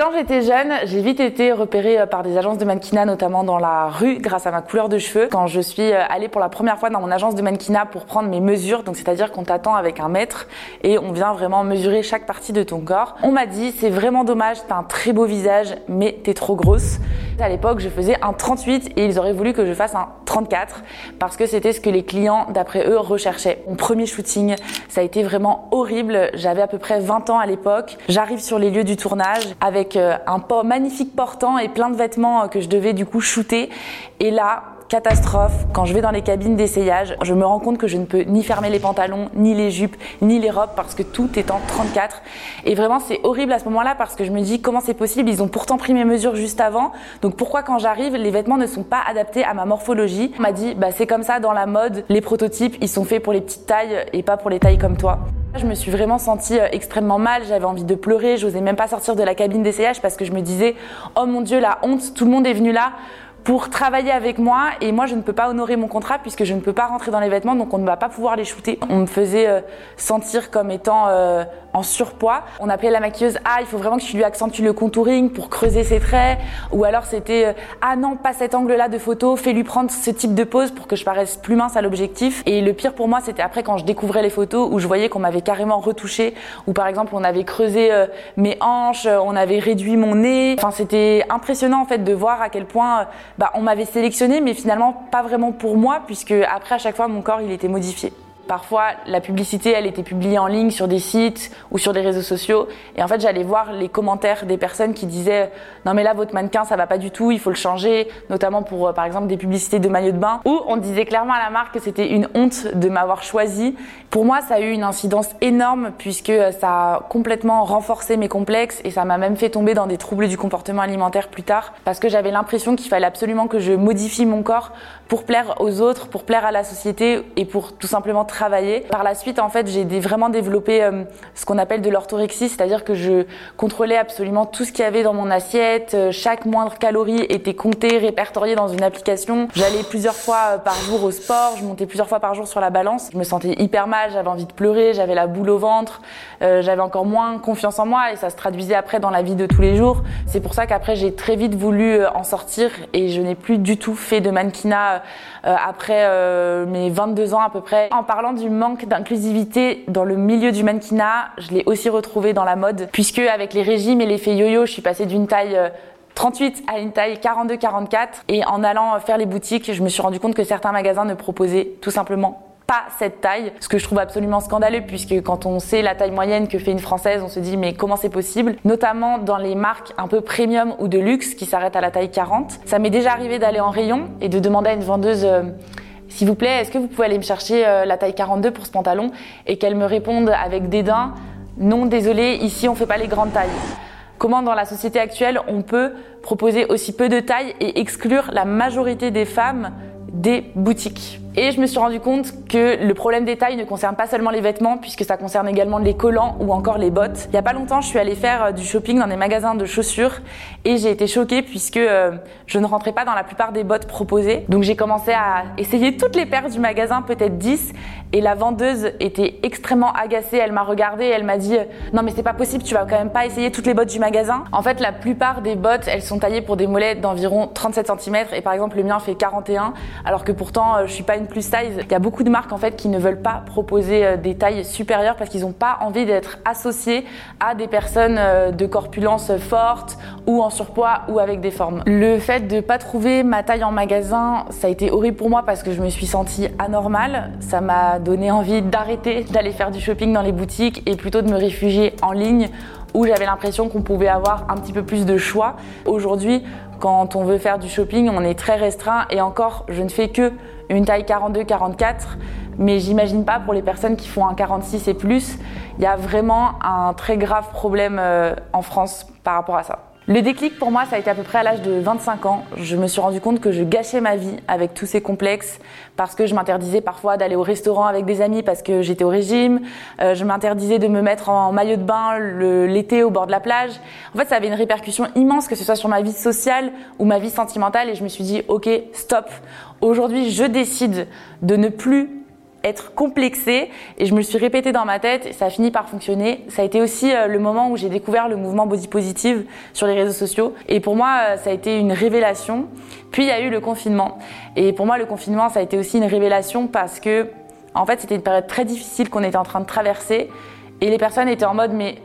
Quand j'étais jeune, j'ai vite été repérée euh, par des agences de mannequinat, notamment dans la rue, grâce à ma couleur de cheveux. Quand je suis euh, allée pour la première fois dans mon agence de mannequinat pour prendre mes mesures, donc c'est-à-dire qu'on t'attend avec un mètre et on vient vraiment mesurer chaque partie de ton corps, on m'a dit c'est vraiment dommage, t'as un très beau visage, mais t'es trop grosse. À l'époque, je faisais un 38 et ils auraient voulu que je fasse un 34 parce que c'était ce que les clients, d'après eux, recherchaient. Mon premier shooting, ça a été vraiment horrible. J'avais à peu près 20 ans à l'époque. J'arrive sur les lieux du tournage avec euh, un magnifique portant et plein de vêtements euh, que je devais du coup shooter. Et là, catastrophe. Quand je vais dans les cabines d'essayage, je me rends compte que je ne peux ni fermer les pantalons, ni les jupes, ni les robes parce que tout est en 34. Et vraiment, c'est horrible à ce moment-là parce que je me dis comment c'est possible? Ils ont pourtant pris mes mesures juste avant. Donc pourquoi quand j'arrive, les vêtements ne sont pas adaptés à ma morphologie? On m'a dit, bah c'est comme ça dans la mode. Les prototypes, ils sont faits pour les petites tailles et pas pour les tailles comme toi. Je me suis vraiment sentie euh, extrêmement mal, j'avais envie de pleurer, j'osais même pas sortir de la cabine d'essayage parce que je me disais "Oh mon dieu, la honte, tout le monde est venu là pour travailler avec moi et moi je ne peux pas honorer mon contrat puisque je ne peux pas rentrer dans les vêtements donc on ne va pas pouvoir les shooter. On me faisait euh, sentir comme étant euh, en surpoids. On appelait la maquilleuse ah il faut vraiment que tu lui accentues le contouring pour creuser ses traits ou alors c'était euh, ah non pas cet angle là de photo, fais-lui prendre ce type de pose pour que je paraisse plus mince à l'objectif. Et le pire pour moi c'était après quand je découvrais les photos où je voyais qu'on m'avait carrément retouché ou par exemple on avait creusé mes hanches, on avait réduit mon nez. Enfin c'était impressionnant en fait de voir à quel point bah, on m'avait sélectionné, mais finalement pas vraiment pour moi, puisque après à chaque fois mon corps il était modifié. Parfois, la publicité, elle était publiée en ligne sur des sites ou sur des réseaux sociaux. Et en fait, j'allais voir les commentaires des personnes qui disaient non mais là votre mannequin ça va pas du tout, il faut le changer, notamment pour euh, par exemple des publicités de maillots de bain. Ou on disait clairement à la marque que c'était une honte de m'avoir choisi. Pour moi, ça a eu une incidence énorme puisque ça a complètement renforcé mes complexes et ça m'a même fait tomber dans des troubles du comportement alimentaire plus tard parce que j'avais l'impression qu'il fallait absolument que je modifie mon corps pour plaire aux autres, pour plaire à la société et pour tout simplement Par la suite, en fait, j'ai vraiment développé euh, ce qu'on appelle de l'orthorexie, c'est-à-dire que je contrôlais absolument tout ce qu'il y avait dans mon assiette, euh, chaque moindre calorie était comptée, répertoriée dans une application. J'allais plusieurs fois euh, par jour au sport, je montais plusieurs fois par jour sur la balance. Je me sentais hyper mal, j'avais envie de pleurer, j'avais la boule au ventre, j'avais encore moins confiance en moi et ça se traduisait après dans la vie de tous les jours. C'est pour ça qu'après j'ai très vite voulu en sortir et je n'ai plus du tout fait de mannequinat après mes 22 ans à peu près. En parlant du manque d'inclusivité dans le milieu du mannequinat, je l'ai aussi retrouvé dans la mode, puisque avec les régimes et l'effet yo-yo, je suis passée d'une taille 38 euh, à une taille 42-44 et en allant faire les boutiques, je me suis rendu compte que certains magasins ne proposaient tout simplement pas cette taille, ce que je trouve absolument scandaleux puisque quand on sait la taille moyenne que fait une française, on se dit mais comment c'est possible? Notamment dans les marques un peu premium ou de luxe qui s'arrêtent à la taille 40. Ça m'est déjà arrivé d'aller en rayon et de demander à une vendeuse euh, s'il vous plaît, est-ce que vous pouvez aller me chercher euh, la taille 42 pour ce pantalon Et qu'elle me réponde avec dédain, non, désolé, ici on fait pas les grandes tailles. Comment dans la société actuelle on peut proposer aussi peu de tailles et exclure la majorité des femmes des boutiques? Et je me suis rendu compte que le problème des tailles ne concerne pas seulement les vêtements, puisque ça concerne également les collants ou encore les bottes. Il y a pas longtemps, je suis allée faire euh, du shopping dans des magasins de chaussures et j'ai été choquée puisque euh, je ne rentrais pas dans la plupart des bottes proposées. Donc j'ai commencé à essayer toutes les paires du magasin, peut-être 10, et la vendeuse était extrêmement agacée. Elle m'a regardée et elle m'a dit "Non mais c'est pas possible, tu vas quand même pas essayer toutes les bottes du magasin." En fait, la plupart des bottes, elles sont taillées pour des mollets d'environ 37 cm et par exemple le mien fait 41 alors que pourtant euh, je suis pas plus size. Il y a beaucoup de marques en fait qui ne veulent pas proposer euh, des tailles supérieures parce qu'ils n'ont pas envie d'être associés à des personnes euh, de corpulence forte ou en surpoids ou avec des formes. Le fait de pas trouver ma taille en magasin, ça a été horrible pour moi parce que je me suis sentie anormale. Ça m'a donné envie d'arrêter d'aller faire du shopping dans les boutiques et plutôt de me réfugier en ligne où j'avais l'impression qu'on pouvait avoir un petit peu plus de choix. Aujourd'hui, quand on veut faire du shopping, on est très restreint et encore, je ne fais que une taille 42-44, mais j'imagine pas pour les personnes qui font un 46 et plus, il y a vraiment un très grave problème euh, en France par rapport à ça. Le déclic pour moi, ça a été à peu près à l'âge de 25 ans. Je me suis rendu compte que je gâchais ma vie avec tous ces complexes parce que je m'interdisais parfois d'aller au restaurant avec des amis parce que j'étais au régime. Euh, je m'interdisais de me mettre en maillot de bain l'été au bord de la plage. En fait, ça avait une répercussion immense, que ce soit sur ma vie sociale ou ma vie sentimentale. Et je me suis dit, ok, stop. Aujourd'hui, je décide de ne plus être complexée et je me le suis répété dans ma tête et ça a fini par fonctionner. Ça a été aussi euh, le moment où j'ai découvert le mouvement body positive sur les réseaux sociaux et pour moi euh, ça a été une révélation. Puis il y a eu le confinement et pour moi le confinement ça a été aussi une révélation parce que en fait c'était une période très difficile qu'on était en train de traverser et les personnes étaient en mode mais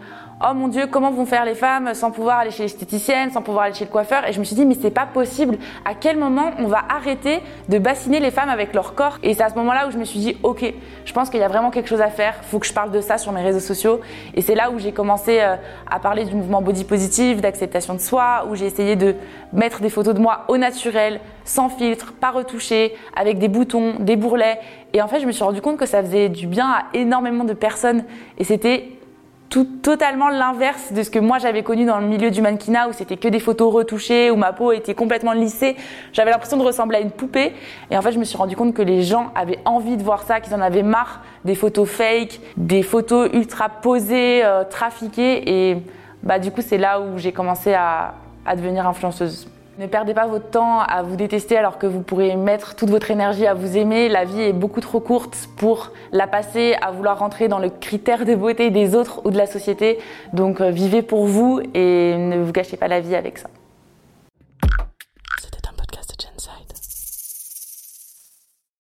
oh mon Dieu, comment vont faire les femmes sans pouvoir aller chez l'esthéticienne, sans pouvoir aller chez le coiffeur? Et je me suis dit, mais c'est pas possible. À quel moment on va arrêter de bassiner les femmes avec leur corps? Et c'est à ce moment-là où je me suis dit, ok, je pense qu'il y a vraiment quelque chose à faire. Faut que je parle de ça sur mes réseaux sociaux. Et c'est là où j'ai commencé euh, à parler du mouvement body positive, d'acceptation de soi, où j'ai essayé de mettre des photos de moi au naturel, sans filtre, pas retouchées, avec des boutons, des bourrelets. Et en fait, je me suis rendu compte que ça faisait du bien à énormément de personnes. Et c'était tout, totalement l'inverse de ce que moi j'avais connu dans le milieu du mannequinat où c'était que des photos retouchées, où ma peau était complètement lissée. J'avais l'impression de ressembler à une poupée. Et en fait, je me suis rendu compte que les gens avaient envie de voir ça, qu'ils en avaient marre des photos fake, des photos ultra posées, euh, trafiquées. Et bah, du coup, c'est là où j'ai commencé à, à devenir influenceuse. Ne perdez pas votre temps à vous détester alors que vous pourrez mettre toute votre énergie à vous aimer. La vie est beaucoup trop courte pour la passer à vouloir rentrer dans le critère de beauté des autres ou de la société. Donc euh, vivez pour vous et ne vous gâchez pas la vie avec ça.